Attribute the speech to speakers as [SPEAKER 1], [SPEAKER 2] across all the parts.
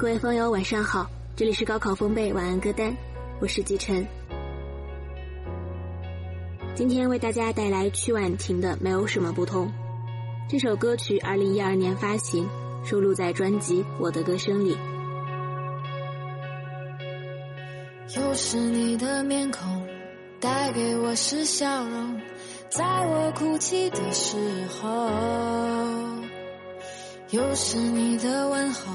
[SPEAKER 1] 各位朋友，晚上好，这里是高考风贝晚安歌单，我是季晨。今天为大家带来曲婉婷的《没有什么不同》。这首歌曲二零一二年发行，收录在专辑《我的歌声》里。
[SPEAKER 2] 又是你的面孔，带给我是笑容，在我哭泣的时候；又是你的问候。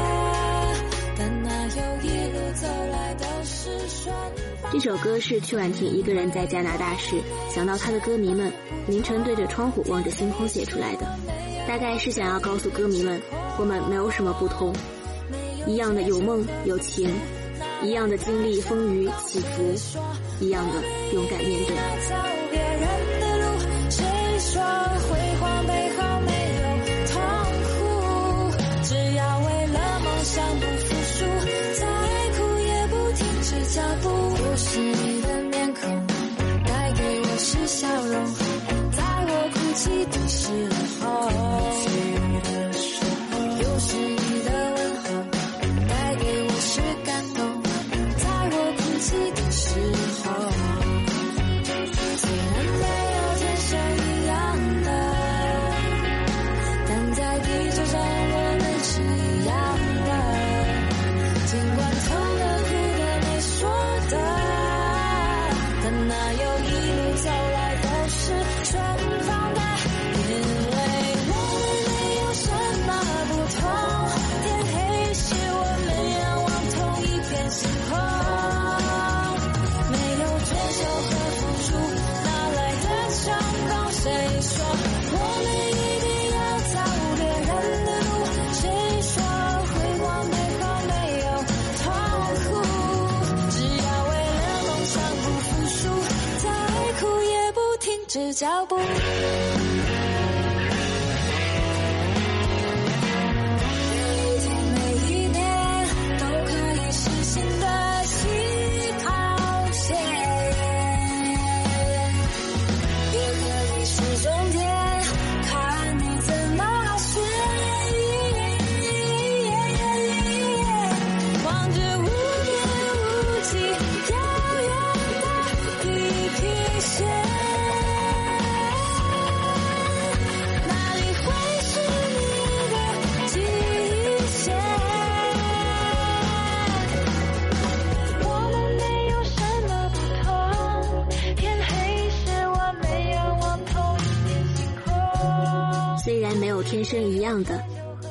[SPEAKER 1] 这首歌是曲婉婷一个人在加拿大时想到她的歌迷们。凌晨对着窗户望着星空写出来的，大概是想要告诉歌迷们，我们没有什么不同，一样的有梦有情，一样的经历风雨起伏，一样的勇敢面
[SPEAKER 2] 对。我们一定要走别人的路，谁说辉煌美好没有痛苦？只要为了梦想不服输，再苦也不停止脚步。
[SPEAKER 1] 虽然没有天生一样的，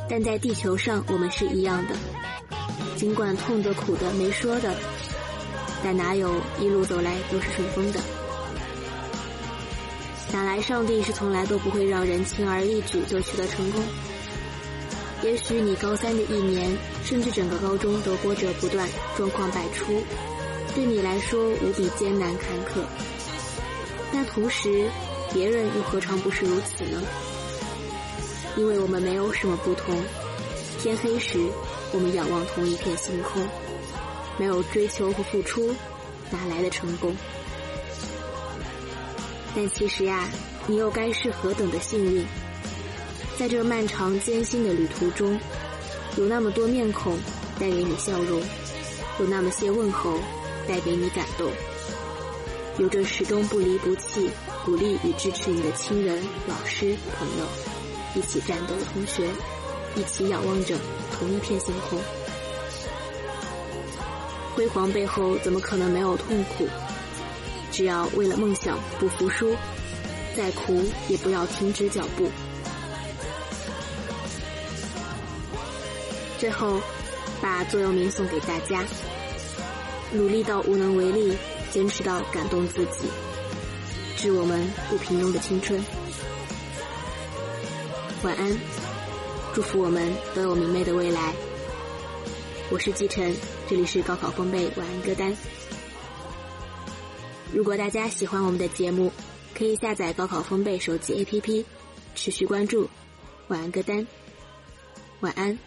[SPEAKER 1] 但在地球上我们是一样的。尽管痛的苦的没说的，但哪有一路走来都是顺风的？想来上帝是从来都不会让人轻而易举就取得成功。也许你高三的一年，甚至整个高中都波折不断，状况百出，对你来说无比艰难坎坷。但同时，别人又何尝不是如此呢？因为我们没有什么不同，天黑时，我们仰望同一片星空。没有追求和付出，哪来的成功？但其实呀，你又该是何等的幸运，在这漫长艰辛的旅途中，有那么多面孔带给你笑容，有那么些问候带给你感动，有着始终不离不弃、鼓励与支持你的亲人、老师、朋友。一起战斗的同学，一起仰望着同一片星空。辉煌背后怎么可能没有痛苦？只要为了梦想不服输，再苦也不要停止脚步。最后，把座右铭送给大家：努力到无能为力，坚持到感动自己，致我们不平庸的青春。晚安，祝福我们都有明媚的未来。我是季晨，这里是高考风贝晚安歌单。如果大家喜欢我们的节目，可以下载高考风贝手机 APP，持续关注。晚安歌单，晚安。